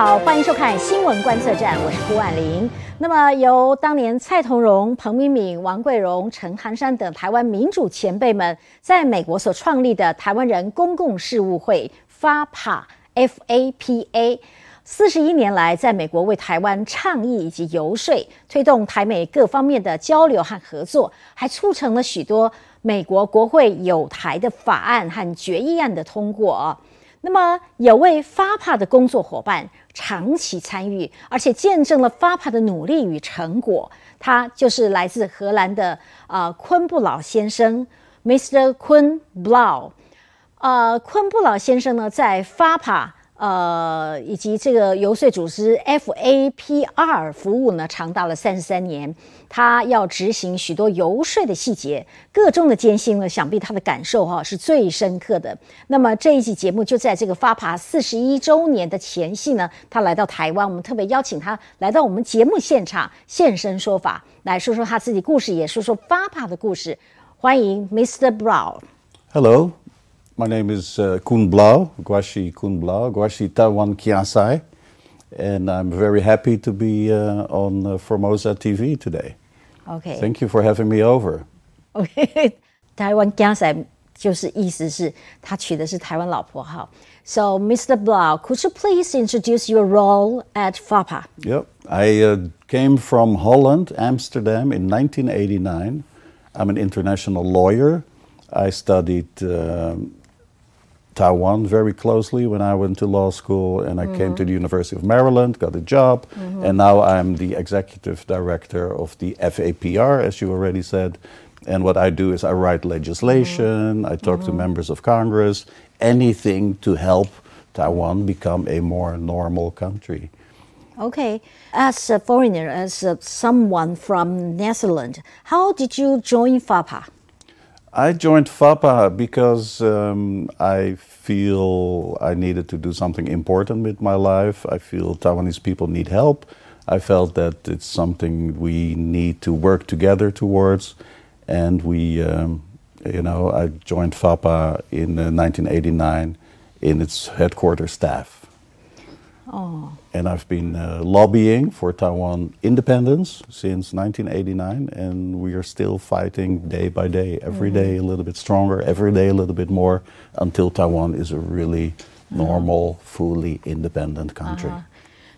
好，欢迎收看新闻观测站，我是胡婉玲。那么，由当年蔡同荣、彭明敏、王贵荣、陈寒山等台湾民主前辈们在美国所创立的台湾人公共事务会 （FAPA），四十一年来在美国为台湾倡议以及游说，推动台美各方面的交流和合作，还促成了许多美国国会有台的法案和决议案的通过。那么，有位 FAPA 的工作伙伴长期参与，而且见证了 FAPA 的努力与成果。他就是来自荷兰的呃昆布老先生，Mr. 昆 Blau。呃，昆布老先生呢，在 FAPA。呃，以及这个游说组织 FAPR 服务呢，长达了三十三年。他要执行许多游说的细节，各中的艰辛呢，想必他的感受哈是最深刻的。那么这一集节目就在这个发爬四十一周年的前夕呢，他来到台湾，我们特别邀请他来到我们节目现场现身说法，来说说他自己故事，也说说发爬的故事。欢迎 Mr. Brown。Hello。My name is uh, Blaauw, Guashi Coen Blaauw, Guashi Tawan Kiasai, and I'm very happy to be uh, on uh, Formosa TV today. Okay. Thank you for having me over. Okay. Taiwan Kiasai 就是意思是他娶的是台湾老婆哈。So Mr. Blaauw, could you please introduce your role at FAPA? Yep. I uh, came from Holland, Amsterdam in 1989. I'm an international lawyer. I studied uh, Taiwan very closely when I went to law school, and I mm-hmm. came to the University of Maryland, got a job, mm-hmm. and now I'm the executive director of the FAPR, as you already said. And what I do is I write legislation, mm-hmm. I talk to mm-hmm. members of Congress, anything to help Taiwan become a more normal country. Okay, as a foreigner, as a, someone from Netherlands, how did you join FAPA? I joined FAPA because um, I feel I needed to do something important with my life. I feel Taiwanese people need help. I felt that it's something we need to work together towards. And we, um, you know, I joined FAPA in uh, 1989 in its headquarters staff. Oh. And I've been uh, lobbying for Taiwan independence since 1989, and we are still fighting day by day, every mm. day a little bit stronger, every day a little bit more, until Taiwan is a really normal, fully independent country. Uh-huh.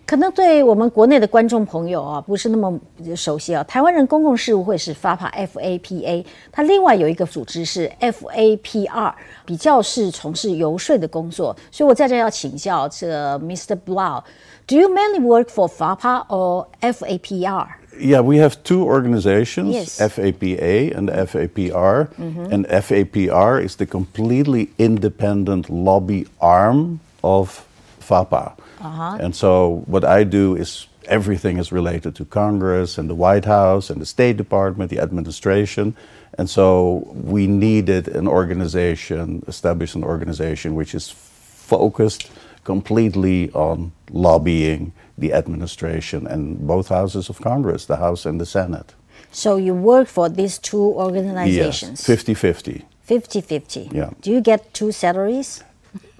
可能对我们国内的观众朋友啊，不是那么熟悉啊。台湾人公共事务会是 FAPA，它另外有一个组织是 FAPR，比较是从事游说的工作。所以我在这要请教这 Mr. Blaauw，Do you mainly work for FAPA or FAPR？Yeah, we have two organizations, yes. FAPA and FAPR. Mm -hmm. And FAPR is the completely independent lobby arm of FAPA. Uh-huh. And so what I do is everything is related to Congress and the White House and the State Department, the administration. And so we needed an organization, establish an organization which is focused completely on lobbying the administration and both houses of Congress, the House and the Senate. So you work for these two organizations? Yes, 50 50. 50 50. Yeah. Do you get two salaries?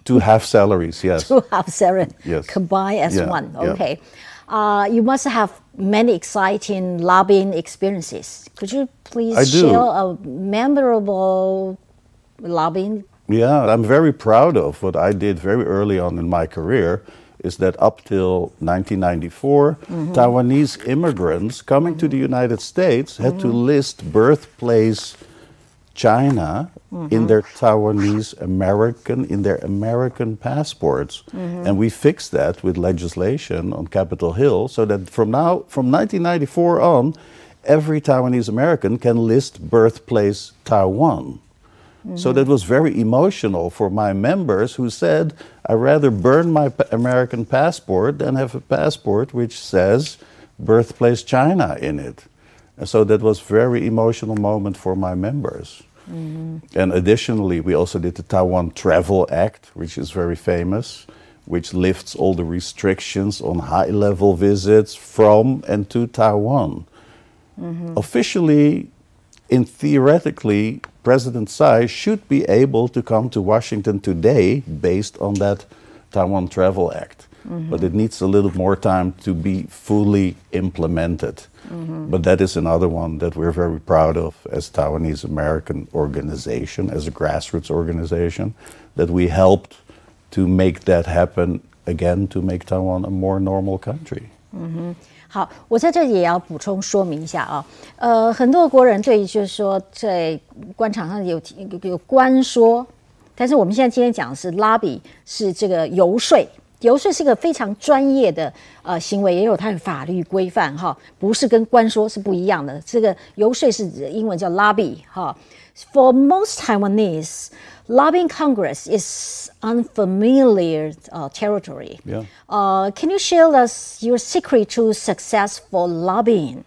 Two half salaries, yes. Two half salaries yes. combined as yeah. one. Okay. Yeah. Uh, you must have many exciting lobbying experiences. Could you please share a memorable lobbying? Yeah, I'm very proud of what I did very early on in my career. Is that up till 1994, mm-hmm. Taiwanese immigrants coming mm-hmm. to the United States had mm-hmm. to list birthplace China mm-hmm. in their Taiwanese American in their American passports, mm-hmm. and we fixed that with legislation on Capitol Hill, so that from now from 1994 on, every Taiwanese American can list birthplace Taiwan. Mm-hmm. So that was very emotional for my members who said, I'd rather burn my American passport than have a passport which says birthplace China in it. And so that was very emotional moment for my members. Mm-hmm. And additionally, we also did the Taiwan Travel Act, which is very famous, which lifts all the restrictions on high level visits from and to Taiwan. Mm-hmm. Officially, in theoretically, President Tsai should be able to come to Washington today based on that Taiwan Travel Act. but it needs a little more time to be fully implemented. But that is another one that we're very proud of as Taiwanese American organization, as a grassroots organization, that we helped to make that happen again to make Taiwan a more normal country. 好，我在这里也要补充说明一下啊，呃，很多国人对于就是说在官场上有有有官说，但是我们现在今天讲的是 lobby，是这个游说， 游说是一个非常专业的呃行为，也有它的法律规范哈，不是跟官说是不一样的。这个游说是英文叫 lobby 哈。For most Taiwanese, lobbying Congress is unfamiliar uh, territory. Yeah. Uh, can you share us your secret to successful lobbying?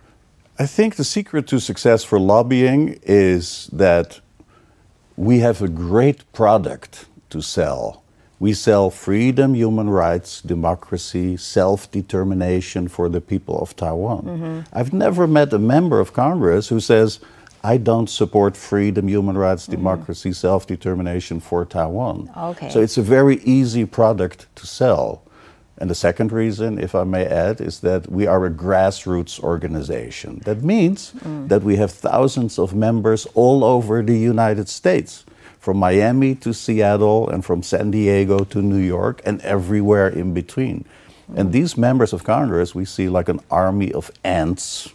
I think the secret to success for lobbying is that we have a great product to sell. we sell freedom, human rights, democracy, self determination for the people of Taiwan. Mm-hmm. I've never met a member of Congress who says, I don't support freedom, human rights, mm-hmm. democracy, self determination for Taiwan. Okay. So it's a very easy product to sell. And the second reason, if I may add, is that we are a grassroots organization. That means mm. that we have thousands of members all over the United States, from Miami to Seattle, and from San Diego to New York, and everywhere in between. And these members of Congress, we see like an army of ants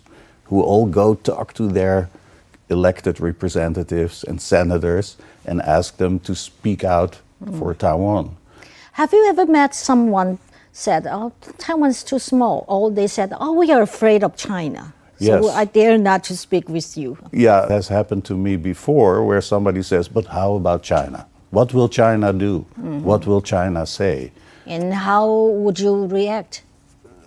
who all go talk to their elected representatives and senators and ask them to speak out for Taiwan. Have you ever met someone said, "Oh, Taiwan's too small," or they said, "Oh, we are afraid of China, so I dare not to speak with you." Yeah, it has happened to me before where somebody says, But how about China? What will China do? Mm-hmm. What will China say? And how would you react?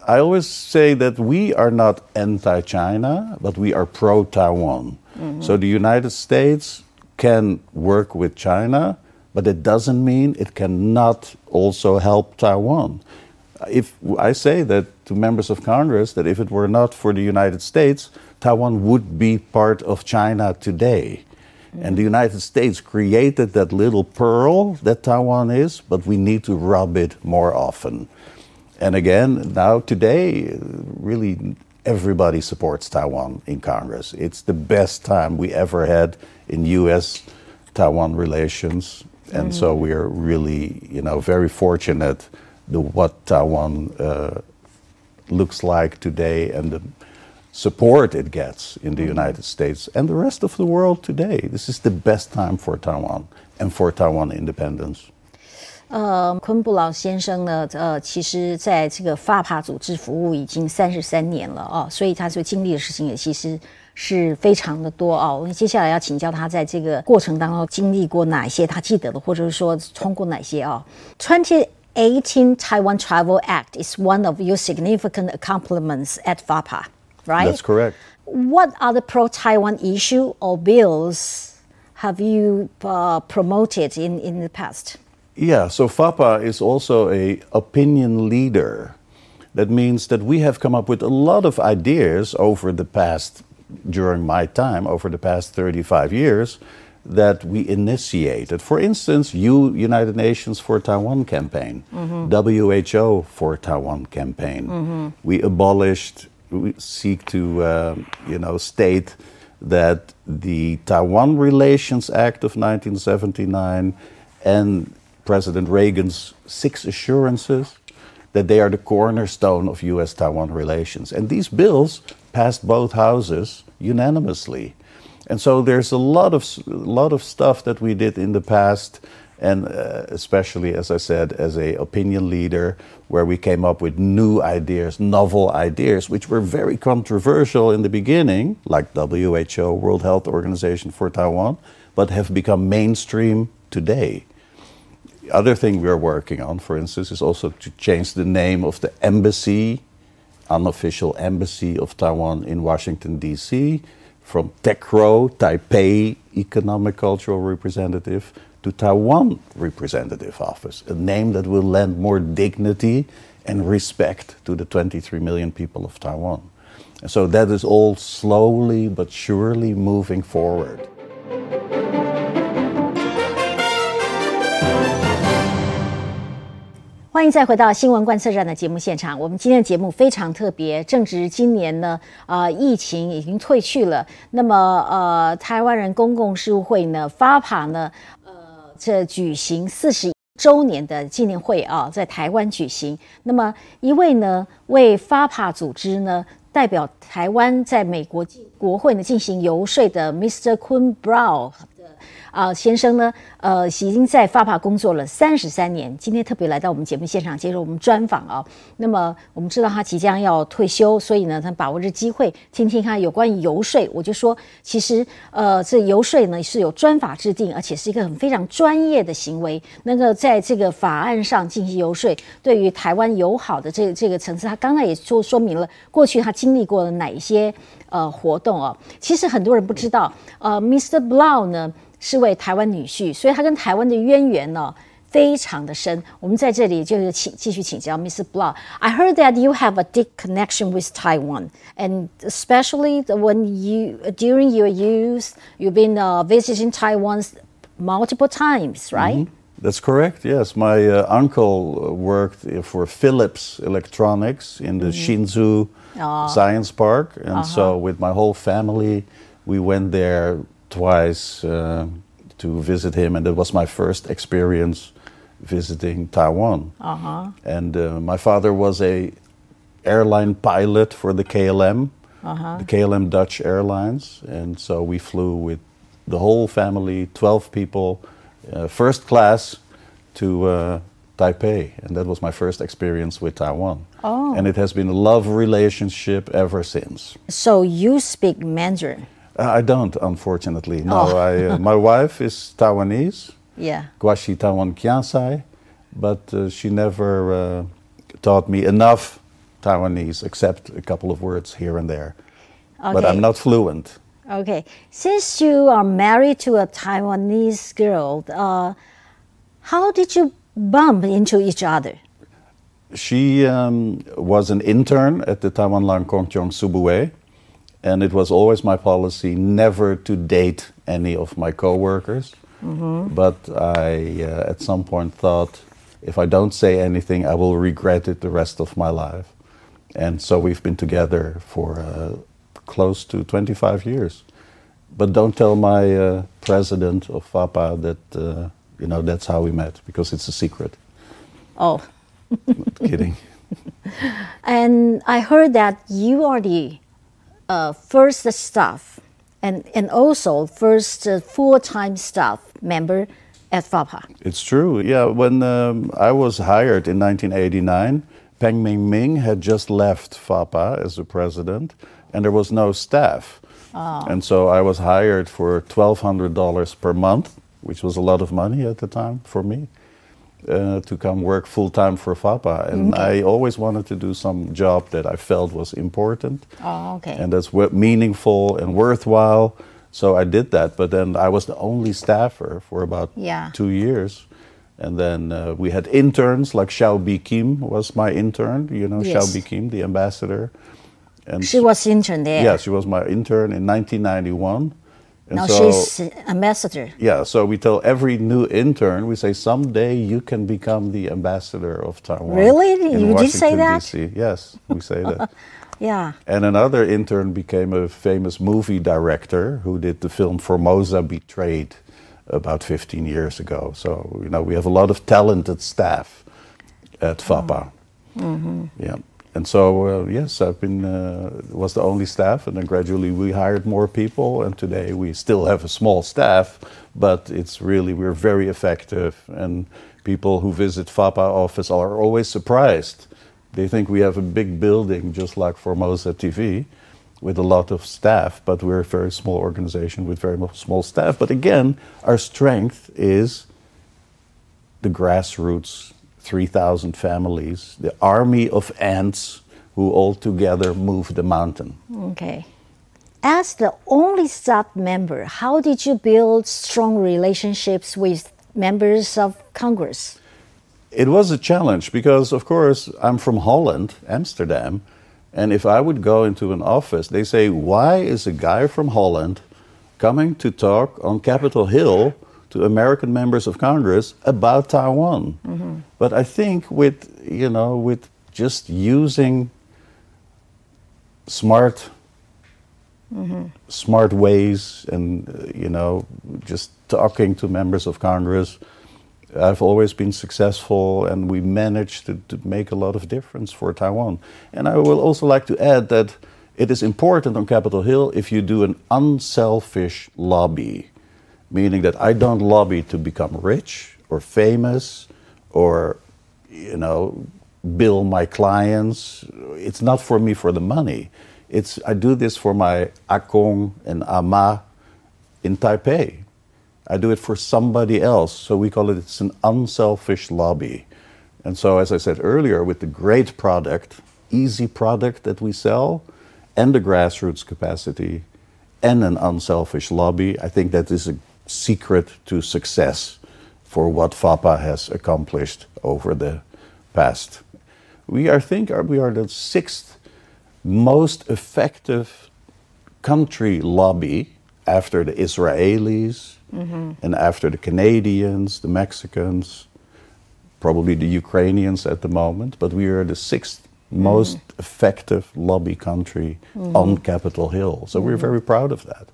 I always say that we are not anti China, but we are pro Taiwan. Mm-hmm. So the United States can work with China, but it doesn't mean it cannot also help Taiwan. If I say that to members of Congress that if it were not for the United States, Taiwan would be part of China today. And the United States created that little pearl that Taiwan is, but we need to rub it more often. And again, now today, really everybody supports Taiwan in Congress. It's the best time we ever had in U.S. Taiwan relations, and so we are really, you know, very fortunate the what Taiwan uh, looks like today and the support it gets in the United States and the rest of the world today. This is the best time for Taiwan and for Taiwan independence. 呃，昆布劳先生呢，呃，其实在这个发帕组织服务已经三十三年了哦，所以他所经历的事情也其实是非常的多哦。我们接下来要请教他在这个过程当中经历过哪一些他记得的，或者是说通过哪些哦。Twenty eighteen Taiwan Travel Act is one of your significant accomplishments at FAPA, right? That's correct. What other pro-Taiwan issue or bills have you uh, promoted in, in the past? Yeah, so FAPA is also a opinion leader. That means that we have come up with a lot of ideas over the past, during my time, over the past 35 years, that we initiated. For instance, U United Nations for Taiwan campaign, WHO for Taiwan campaign. We abolished, we seek to, uh, you know, state that the Taiwan Relations Act of 1979 and President Reagan's six assurances that they are the cornerstone of U.S. Taiwan relations. And these bills passed both houses unanimously. And so there's a lot of, lot of stuff that we did in the past, and uh, especially, as I said, as a opinion leader, where we came up with new ideas, novel ideas, which were very controversial in the beginning, like WHO, World Health Organization for Taiwan, but have become mainstream today other thing we're working on, for instance, is also to change the name of the embassy, unofficial embassy of Taiwan in Washington, D.C., from TECRO, Taipei Economic Cultural Representative, to Taiwan Representative Office, a name that will lend more dignity and respect to the 23 million people of Taiwan. And so that is all slowly but surely moving forward. 欢迎再回到新闻观测站的节目现场。我们今天的节目非常特别，正值今年呢，呃，疫情已经退去了。那么，呃，台湾人公共事务会呢，发爬呢，呃，这举行四十周年的纪念会啊，在台湾举行。那么，一位呢，为发爬组织呢，代表台湾在美国国会呢进行游说的 Mr. Kun Brown。啊，先生呢，呃，已经在发帕工作了三十三年，今天特别来到我们节目现场接受我们专访啊。那么我们知道他即将要退休，所以呢，他把握这机会听听他有关于游说。我就说，其实呃，这游说呢是有专法制定，而且是一个很非常专业的行为。那个在这个法案上进行游说，对于台湾友好的这这个层次，他刚才也说说明了过去他经历过的哪一些呃活动啊。其实很多人不知道，呃，Mr. Blau 呢。是为台湾女婿，所以他跟台湾的渊源呢、哦、非常的深。我们在这里就是请继续请教 Mrs. I heard that you have a deep connection with Taiwan, and especially when you during your youth, you've been uh, visiting Taiwan multiple times, right? -hmm. That's correct. Yes, my uh, uncle uh, worked uh, for Philips Electronics in the mm-hmm. mm -hmm. Hsinchu oh. Ah. Science Park, and uh -huh. so with my whole family, we went there twice uh, to visit him, and it was my first experience visiting Taiwan. Uh-huh. And uh, my father was a airline pilot for the KLM, uh-huh. the KLM Dutch Airlines, and so we flew with the whole family, 12 people, uh, first class to uh, Taipei, and that was my first experience with Taiwan. Oh. And it has been a love relationship ever since. So you speak Mandarin? I don't, unfortunately. No, oh. I, uh, my wife is Taiwanese. Yeah. Guashi Taiwan Kiansai, but uh, she never uh, taught me enough Taiwanese, except a couple of words here and there. Okay. But I'm not fluent. Okay. Since you are married to a Taiwanese girl, uh, how did you bump into each other? She um, was an intern at the Taiwan Lang Kongchong Subue and it was always my policy never to date any of my coworkers. Mm-hmm. But I, uh, at some point, thought if I don't say anything, I will regret it the rest of my life. And so we've been together for uh, close to 25 years. But don't tell my uh, president of FAPA that uh, you know that's how we met because it's a secret. Oh, kidding. And I heard that you are the uh, first staff and, and also first uh, full-time staff member at FAPA. It's true. Yeah, when um, I was hired in 1989, Peng Ming Min had just left FAPA as the president, and there was no staff. Oh. And so I was hired for $1,200 per month, which was a lot of money at the time for me uh, to come work full time for FAPA, and okay. I always wanted to do some job that I felt was important. Oh, okay. And that's meaningful and worthwhile. So I did that, but then I was the only staffer for about yeah. two years. And then uh, we had interns, like Hsiao Bi-khim was my intern, you know, yes. Hsiao Bi-khim, the ambassador. And she was intern there. Yeah, she was my intern in 1991. And now so, she's ambassador. Yeah, so we tell every new intern, we say, someday you can become the ambassador of Taiwan. Really? You did say that? DC. Yes, we say that. yeah. And another intern became a famous movie director who did the film Formosa Betrayed about 15 years ago. So, you know, we have a lot of talented staff at FAPA. Mm -hmm. Yeah. And so, uh, yes, I've been uh, was the only staff, and then gradually we hired more people, and today we still have a small staff, but it's really we're very effective, and people who visit FAPA office are always surprised. They think we have a big building just like Formosa TV, with a lot of staff, but we're a very small organization with very small staff. But again, our strength is the grassroots 3,000 families, the army of ants who all together move the mountain. Okay. As the only staff member, how did you build strong relationships with members of Congress? It was a challenge because, of course, I'm from Holland, Amsterdam, and if I would go into an office, they say, Why is a guy from Holland coming to talk on Capitol Hill to American members of Congress about Taiwan. But I think with you know with just using smart smart ways and uh, you know just talking to members of Congress. I've always been successful, and we managed to, to make a lot of difference for Taiwan. And I will also like to add that it is important on Capitol Hill if you do an unselfish lobby, meaning that I don't lobby to become rich or famous or, you know, bill my clients. It's not for me for the money. It's I do this for my akong and ama in Taipei. I do it for somebody else. So we call it it's an unselfish lobby. And so as I said earlier, with the great product, easy product that we sell, and the grassroots capacity, and an unselfish lobby, I think that is a secret to success for what FAPA has accomplished over the past. We are think are we are the sixth most effective country lobby after the Israelis mm-hmm. and after the Canadians, the Mexicans, probably the Ukrainians at the moment, but we are the sixth mm-hmm. most effective lobby country on mm-hmm. Capitol Hill. So we're very proud of that.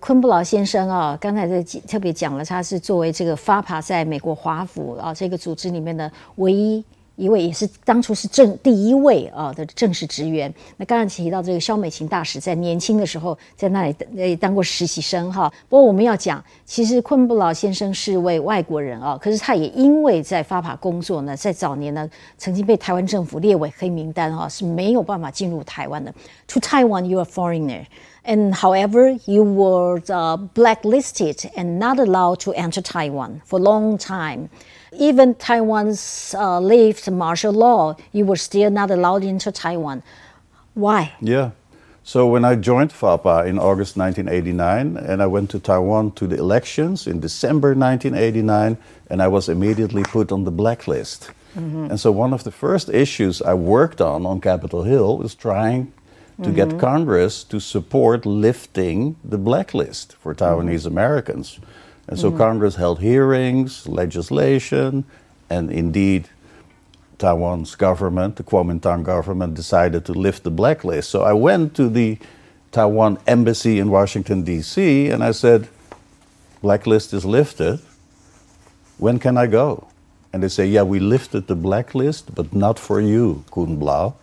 昆布劳先生啊，刚才在特别讲了，他是作为这个 FAPA 在美国华府啊这个组织里面的唯一一位，也是当初是正第一位啊的正式职员。那刚刚提到这个肖美琴大使，在年轻的时候在那里呃当过实习生哈。不过我们要讲，其实昆布劳先生是位外国人啊，可是他也因为在 FAPA 工作呢，在早年呢曾经被台湾政府列为黑名单哈，是没有办法进入台湾的。To Taiwan, you are foreigner. And however, you were uh, blacklisted and not allowed to enter Taiwan for a long time. Even Taiwan's uh, martial law, you were still not allowed into Taiwan. Why? Yeah. So when I joined FAPA in August 1989, and I went to Taiwan to the elections in December 1989, and I was immediately put on the blacklist. And so one of the first issues I worked on on Capitol Hill was trying to get mm-hmm. Congress to support lifting the blacklist for mm-hmm. Taiwanese Americans. And so mm-hmm. Congress held hearings, legislation, and indeed Taiwan's government, the Kuomintang government, decided to lift the blacklist. So I went to the Taiwan embassy in Washington, D.C., and I said, Blacklist is lifted. When can I go? And they say, Yeah, we lifted the blacklist, but not for you, Coen Blaauw.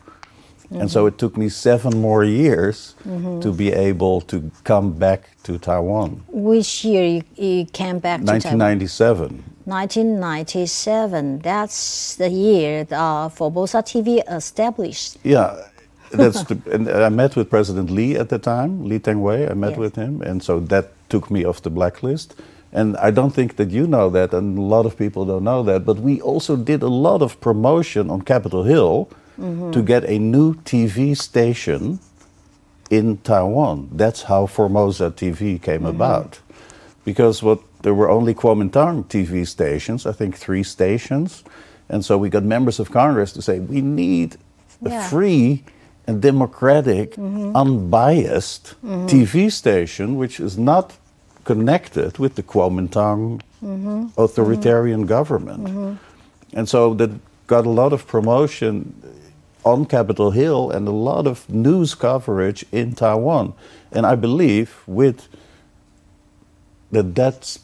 And so it took me seven more years to be able to come back to Taiwan. Which year you, you came back to Taiwan? 1997. 1997. That's the year uh, Formosa TV established. Yeah, that's the, and I met with President Lee at the time, Lee Teng-hui. I met Yes. with him, and so that took me off the blacklist. And I don't think that you know that, and a lot of people don't know that. But we also did a lot of promotion on Capitol Hill Mm-hmm. to get a new TV station in Taiwan. That's how Formosa TV came mm-hmm. about. Because what there were only Kuomintang TV stations, I think three stations. And so we got members of Congress to say we need a Yeah. free and democratic, mm-hmm. unbiased TV station which is not connected with the Kuomintang authoritarian government. And so that got a lot of promotion on Capitol Hill and a lot of news coverage in Taiwan. And I believe with that that's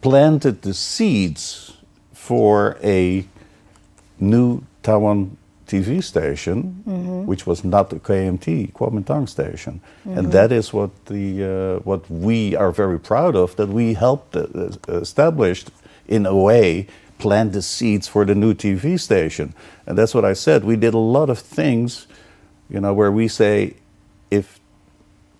planted the seeds for a new Taiwan TV station, which was not the KMT Kuomintang station, and that is what the uh, what we are very proud of that we helped uh, established in a way plant the seeds for the new TV station, and that's what I said. We did a lot of things, you know, where we say if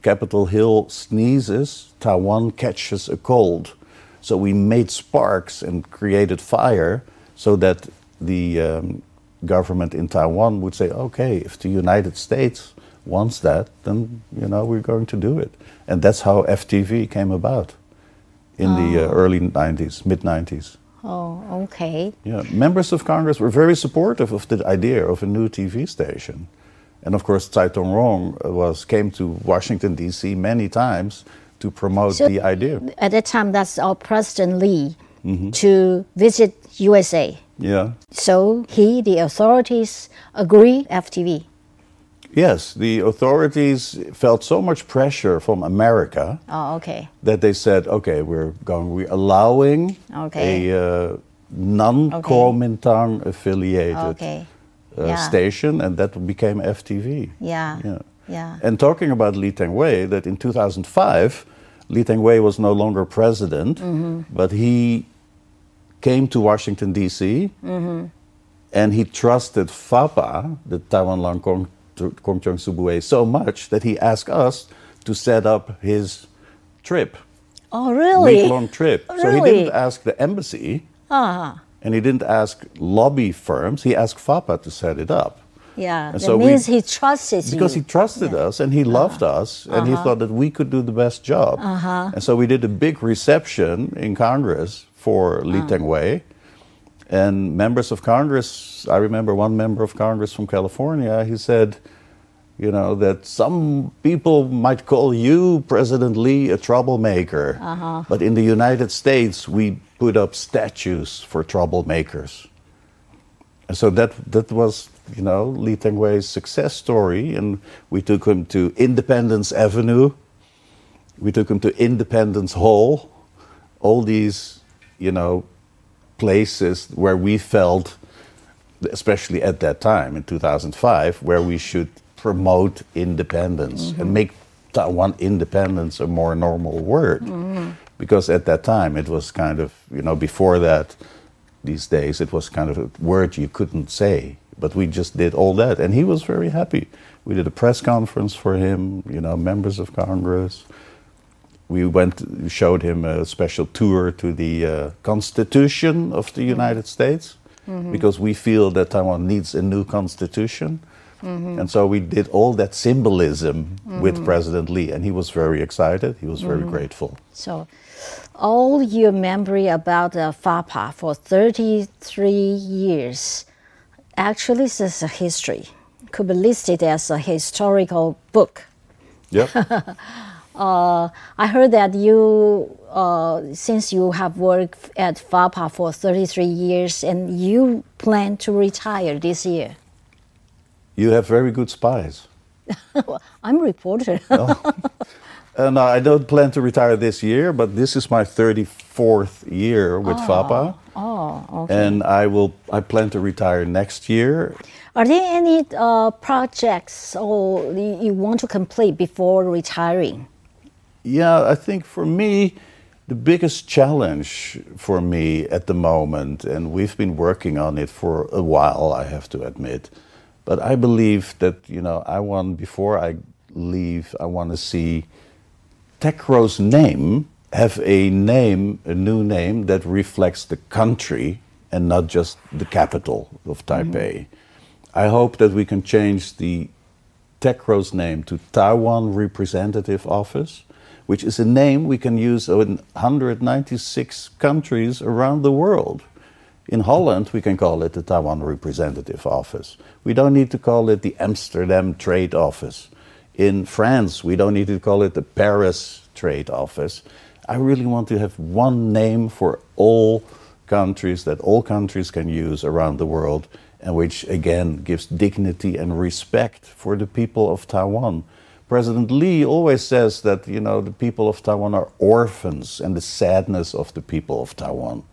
Capitol Hill sneezes, Taiwan catches a cold. So we made sparks and created fire so that the um, government in Taiwan would say, okay, if the United States wants that, then you know we're going to do it. And that's how FTV came about in the uh, early 90s, mid 90s. Oh, okay. Yeah, members of Congress were very supportive of the idea of a new TV station. And of course, Tsai Tong-rong was, came to Washington, D.C. many times to promote So- the idea. At that time, that's our President Lee mm-hmm. to visit USA. Yeah. So he, the authorities, agree FTV. Yes, the authorities felt so much pressure from America Oh, okay. that they said, okay, we're going, we're allowing Okay. a uh, non-Kuomintang affiliated Okay. uh, Yeah. station, and that became FTV. Yeah. Yeah. Yeah. And talking about Lee Teng-hui, that in 2005, Lee Teng-hui was no longer president, Mm-hmm. but he came to Washington, D.C., Mm-hmm. and he trusted FAPA, the Taiwan Lang Kong, Kong Chong Subue, so much that he asked us to set up his trip, Oh, really? week-long trip. Really. So he didn't ask the embassy, Uh-huh. and he didn't ask lobby firms. He asked FAPA to set it up. Yeah. And That so we- means he trusts Because you. he trusted us and he loved us and he thought that we could do the best job. Uh-huh. And so we did a big reception in Congress for Lee Teng-hui. And members of Congress, I remember one member of Congress from California, he said, you know, that some people might call you, President Lee, a troublemaker. Uh-huh. But in the United States, we put up statues for troublemakers. And so that that was, you know, Lee Teng-hui's success story, and we took him to Independence Avenue, we took him to Independence Hall, all these, you know, places where we felt, especially at that time in 2005, where we should promote independence mm-hmm. and make Taiwan independence a more normal word. Mm-hmm. Because at that time it was kind of, you know, before that, these days it was kind of a word you couldn't say. But we just did all that, and he was very happy. We did a press conference for him, you know, members of Congress. We went, showed him a special tour to the uh, Constitution of the mm-hmm. United States mm-hmm. because we feel that Taiwan needs a new constitution. Mm-hmm. And so we did all that symbolism with President Lee, and he was very excited. He was very grateful. So, all your memory about uh, FAPA for 33 years, actually, this is a history. Could be listed as a historical book. Yep. Uh, I heard that you, uh, since you have worked at FAPA for 33 years, and you plan to retire this year. you have very good spies. I'm a reporter. Uh, no, I don't plan to retire this year, but this is my 34th year with FAPA. oh, okay. And I will. I plan to retire next year. Are there any uh, projects or you want to complete before retiring? Yeah, I think for me, the biggest challenge for me at the moment, and we've been working on it for a while, I have to admit, but I believe that, you know, I want, before I leave, I want to see TECRO's name have a name, a new name that reflects the country and not just the capital of Taipei. Mm-hmm. I hope that we can change the TECRO's name to Taiwan Representative Office, which is a name we can use in 196 countries around the world. In Holland, we can call it the Taiwan Representative Office. We don't need to call it the Amsterdam Trade Office. In France, we don't need to call it the Paris Trade Office. I really want to have one name for all countries that all countries can use around the world, and which again gives dignity and respect for the people of Taiwan. President Lee always says that you know the people of Taiwan are orphans and the sadness of the people of Taiwan.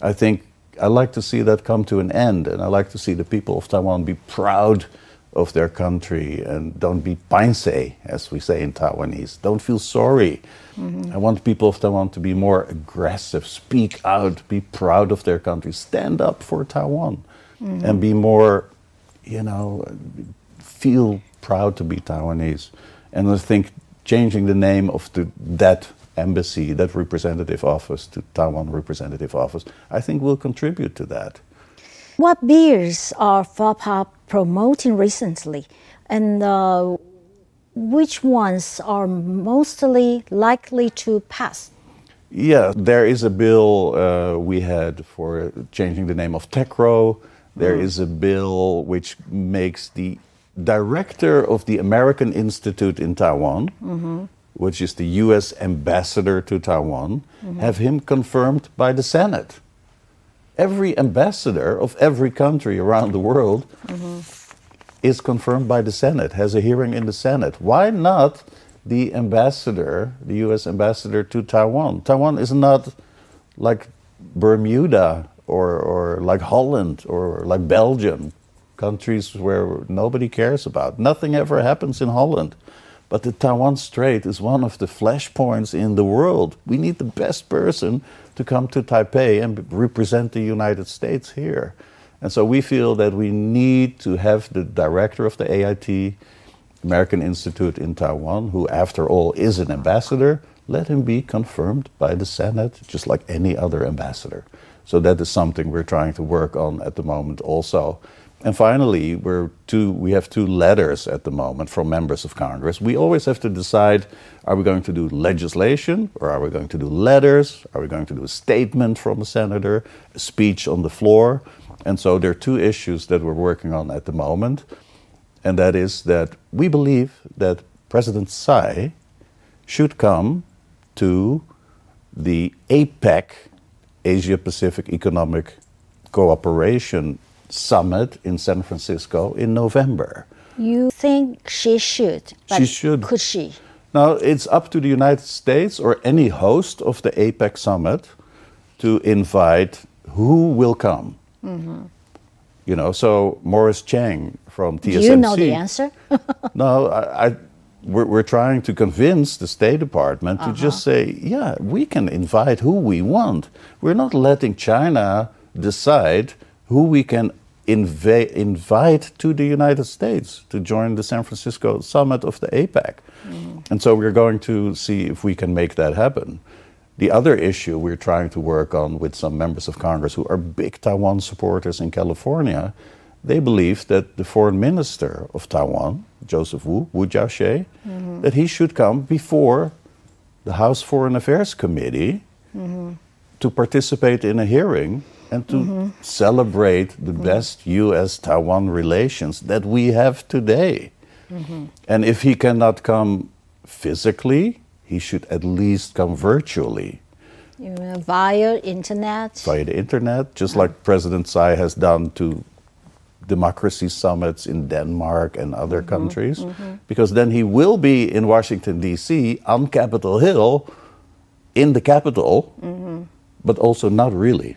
I think I like to see that come to an end, and I like to see the people of Taiwan be proud of their country and don't be painse, as we say in Taiwanese. Don't feel sorry. Mm-hmm. I want people of Taiwan to be more aggressive, speak out, be proud of their country, stand up for Taiwan, mm-hmm. and be more, you know, feel proud to be Taiwanese. And I think changing the name of the, that embassy, that representative office, to Taiwan Representative Office, I think will contribute to that. What beers are FAPA promoting recently, and uh, which ones are mostly likely to pass? Yeah, there is a bill uh, we had for changing the name of TECRO. There is a bill which makes the director of the American Institute in Taiwan which is the U.S. ambassador to Taiwan, have him confirmed by the Senate. Every ambassador of every country around the world is confirmed by the Senate, has a hearing in the Senate. Why not the ambassador, the U.S. ambassador to Taiwan? Taiwan is not like Bermuda or, or like Holland or like Belgium, countries where nobody cares about. Nothing ever happens in Holland. But the Taiwan Strait is one of the flashpoints in the world. We need the best person to come to Taipei and represent the United States here. And so we feel that we need to have the director of the AIT, American Institute in Taiwan, who, after all, is an ambassador, let him be confirmed by the Senate, just like any other ambassador. So that is something we're trying to work on at the moment also. And finally, we're two, we have two letters at the moment from members of Congress. We always have to decide are we going to do legislation or are we going to do letters? Are we going to do a statement from a senator, a speech on the floor? And so there are two issues that we're working on at the moment. And that is that we believe that President Tsai should come to the APEC, Asia Pacific Economic Cooperation Summit in San Francisco in November. You think she should? But She should. Could she? Now, it's up to the United States or any host of the APEC summit to invite who will come. Mm-hmm. You know, so Morris Chang from TSMC. Do you know the answer? No, I, I we're, we're trying to convince the State Department to just uh-huh. say, yeah, we can invite who we want. We're not letting China decide who we can inva- invite to the United States to join the San Francisco summit of the APEC. Mm-hmm. And so we're going to see if we can make that happen. The other issue we're trying to work on with some members of Congress who are big Taiwan supporters in California, they believe that the foreign minister of Taiwan, Joseph Wu, Wu Jaushieh, mm-hmm. that he should come before the House Foreign Affairs Committee mm-hmm. to participate in a hearing and to celebrate the best U.S. Taiwan relations that we have today. Mm-hmm. And if he cannot come physically, he should at least come virtually You know, via internet. via the internet, just ah. like President Tsai has done to democracy summits in Denmark and other mm-hmm. countries, mm-hmm. because then he will be in Washington, D.C., on Capitol Hill, in the capital, but also not really.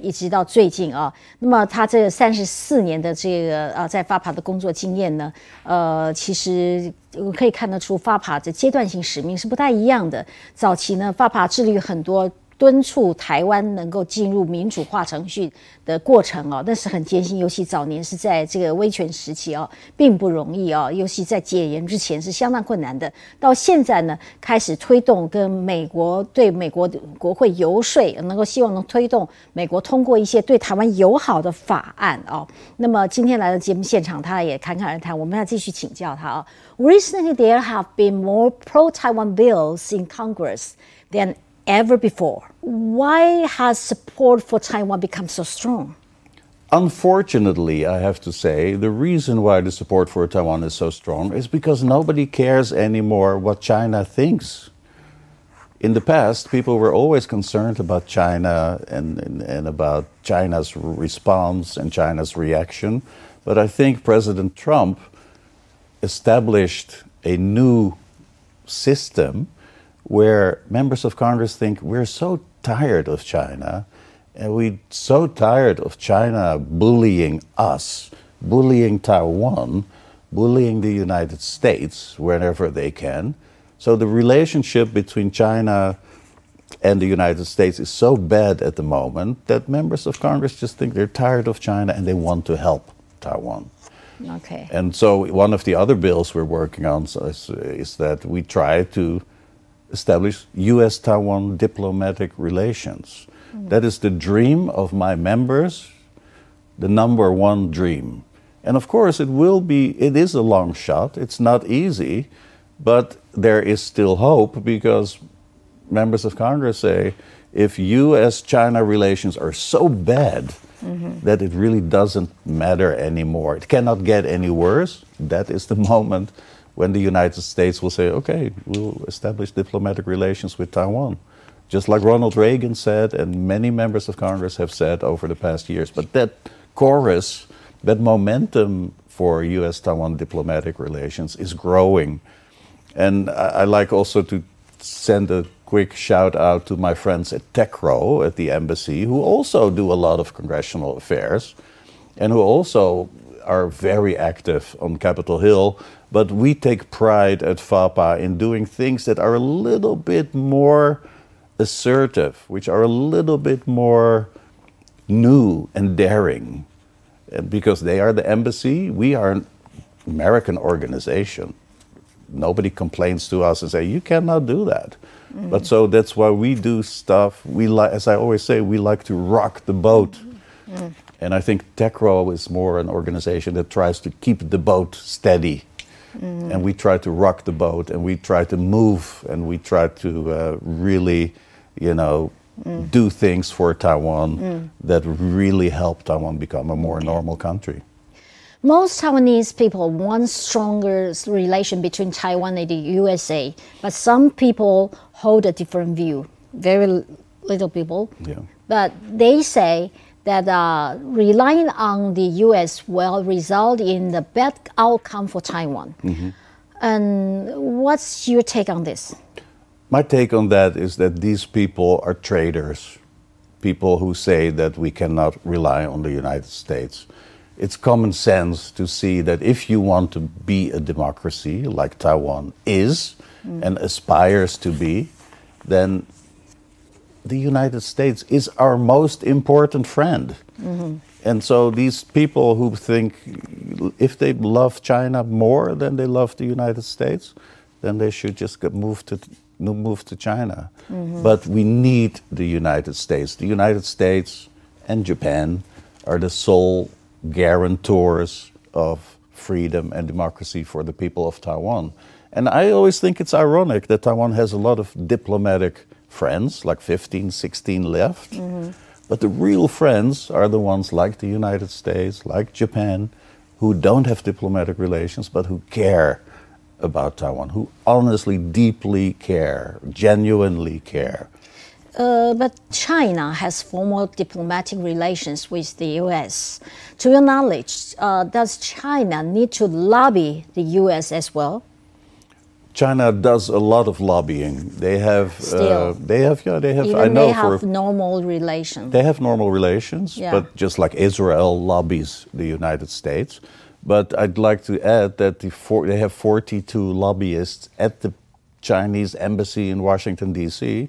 一直到最近啊，那么他这三十四年的这个啊在发帕的工作经验呢，呃，其实我可以看得出发帕的阶段性使命是不太一样的。早期呢，发帕致力于很多。敦促台湾能够进入民主化程序的过程哦，那是很艰辛，尤其早年是在这个威权时期哦，并不容易哦，尤其在解严之前是相当困难的。到现在呢，开始推动跟美国对美国国会游说，能够希望能推动美国通过一些对台湾友好的法案哦。那么今天来到节目现场，他也侃侃而谈，我们要继续请教他哦。Recently, there have been more pro-Taiwan bills in Congress than ever before. Why has support for Taiwan become so strong? Unfortunately, I have to say, the reason why the support for Taiwan is so strong is because nobody cares anymore what China thinks. In the past, people were always concerned about China and, and, and about China's response and China's reaction. But I think President Trump established a new system where members of Congress think we're so tired of China and we're so tired of China bullying us, bullying Taiwan, bullying the United States whenever they can. So the relationship between China and the United States is so bad at the moment that members of Congress just think they're tired of China and they want to help Taiwan. Okay. And so one of the other bills we're working on is, is that we try to establish US Taiwan diplomatic relations. Mm-hmm. That is the dream of my members, the number one dream. And of course, it will be, it is a long shot, it's not easy, but there is still hope because members of Congress say if US China relations are so bad mm-hmm. that it really doesn't matter anymore, it cannot get any worse, that is the moment when the United States will say, okay, we'll establish diplomatic relations with Taiwan. Just like Ronald Reagan said, and many members of Congress have said over the past years. But that chorus, that momentum for US Taiwan diplomatic relations is growing. And I, I like also to send a quick shout out to my friends at TECRO at the embassy, who also do a lot of congressional affairs and who also are very active on Capitol Hill. But we take pride at FAPA in doing things that are a little bit more assertive, which are a little bit more new and daring. Because they are the embassy, we are an American organization. Nobody complains to us and say, you cannot do that. But so that's why we do stuff. We like, as I always say, we like to rock the boat. Mm-hmm. And I think TECRO is more an organization that tries to keep the boat steady. Mm-hmm. And we try to rock the boat and we try to move and we try to uh, really, you know, mm. do things for Taiwan mm. that really helped Taiwan become a more normal country. Most Taiwanese people want stronger relation between Taiwan and the USA, but some people hold a different view. Very little people. Yeah. But they say that uh, relying on the US will result in the bad outcome for Taiwan. And what's your take on this? My take on that is that these people are traitors, people who say that we cannot rely on the United States. It's common sense to see that if you want to be a democracy like Taiwan is and aspires to be, then the United States is our most important friend. Mm-hmm. And so these people who think if they love China more than they love the United States, then they should just get move to move to China. Mm-hmm. But we need the United States. The United States and Japan are the sole guarantors of freedom and democracy for the people of Taiwan. And I always think it's ironic that Taiwan has a lot of diplomatic friends, like 15, 16 left. But the real friends are the ones like the United States, like Japan, who don't have diplomatic relations but who care about Taiwan, who honestly, deeply care, genuinely care. Uh, but China has formal diplomatic relations with the US. To your knowledge, uh, does China need to lobby the US as well? China does a lot of lobbying. They have, uh, they have, yeah, they have. Even I know they for have normal relations. They have normal relations, Yeah. but just like Israel lobbies the United States. But I'd like to add that the four, they have 42 lobbyists at the Chinese embassy in Washington, D.C.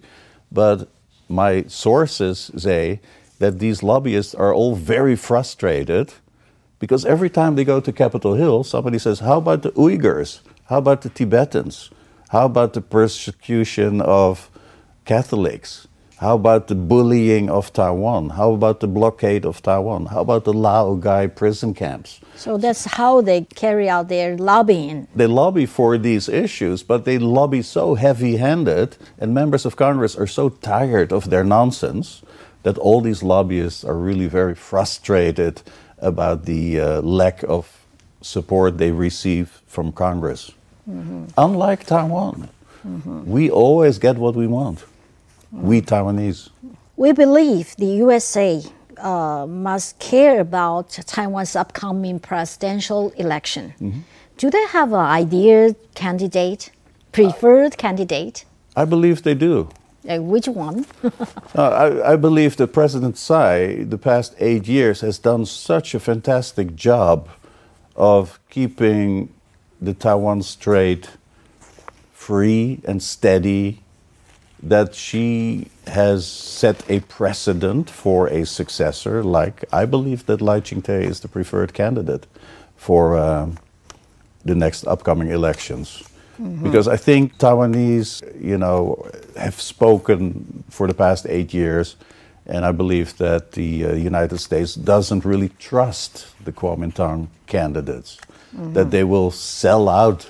But my sources say that these lobbyists are all very frustrated because every time they go to Capitol Hill, somebody says, How about the Uyghurs? How about the Tibetans? How about the persecution of Catholics? How about the bullying of Taiwan? How about the blockade of Taiwan? How about the Laogai prison camps? So that's how they carry out their lobbying. They lobby for these issues, but they lobby so heavy handed, and members of Congress are so tired of their nonsense that all these lobbyists are really very frustrated about the uh, lack of support they receive from Congress. Unlike Taiwan, we always get what we want. We Taiwanese. We believe the USA uh, must care about Taiwan's upcoming presidential election. Do they have an ideal candidate, preferred candidate? I believe they do. Uh, which one? Uh, I, I believe that President Tsai, the past eight years, has done such a fantastic job of keeping the Taiwan Strait free and steady that she has set a precedent for a successor. Like I believe that Lai Ching-te is the preferred candidate for um, the next upcoming elections. Because I think Taiwanese, you know, have spoken for the past eight years, and I believe that the uh, United States doesn't really trust the Kuomintang candidates, that they will sell out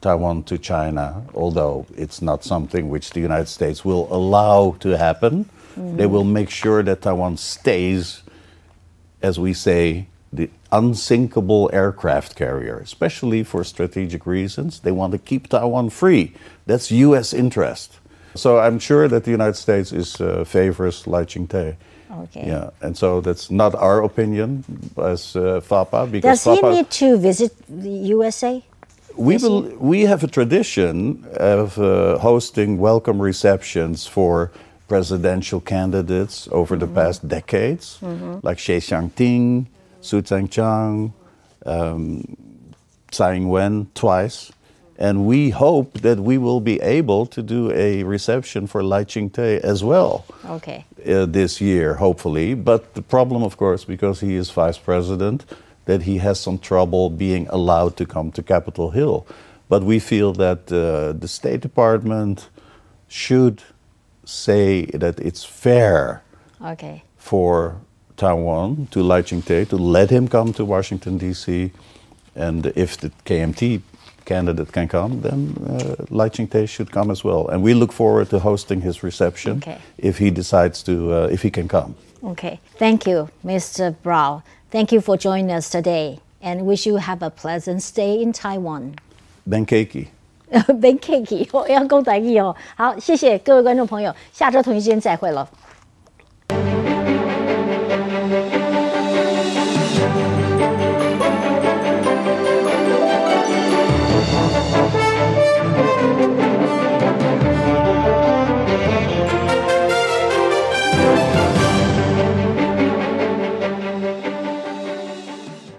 Taiwan to China, although it's not something which the United States will allow to happen. They will make sure that Taiwan stays, as we say, the unsinkable aircraft carrier, especially for strategic reasons. They want to keep Taiwan free. That's U.S. interest. So I'm sure that the United States is uh, favors Lai Ching-te. Okay. Yeah, and so that's not our opinion as uh, FAPA because Does he FAPA need to visit the USA? we bel we have a tradition of uh, hosting welcome receptions for presidential candidates over the past decades, like Xie Xiangting, Su Zhengchang, um, Tsai Ing-wen twice. And we hope that we will be able to do a reception for Lai Ching-te as well Okay. uh, this year, hopefully. But the problem, of course, because he is vice president, that he has some trouble being allowed to come to Capitol Hill. But we feel that uh, the State Department should say that it's fair Okay. for Taiwan to Lai Ching-te to let him come to Washington D.C. And if the KMT candidate can come, then uh, Lai Ching-te should come as well. And we look forward to hosting his reception okay. if he decides to, uh, if he can come. Okay. Thank you, Mr. Blaauw. Thank you for joining us today and wish you have a pleasant stay in Taiwan. Benkeki. 别客气，我要讲大意哦。好，谢谢各位观众朋友，下周同一时间再会了。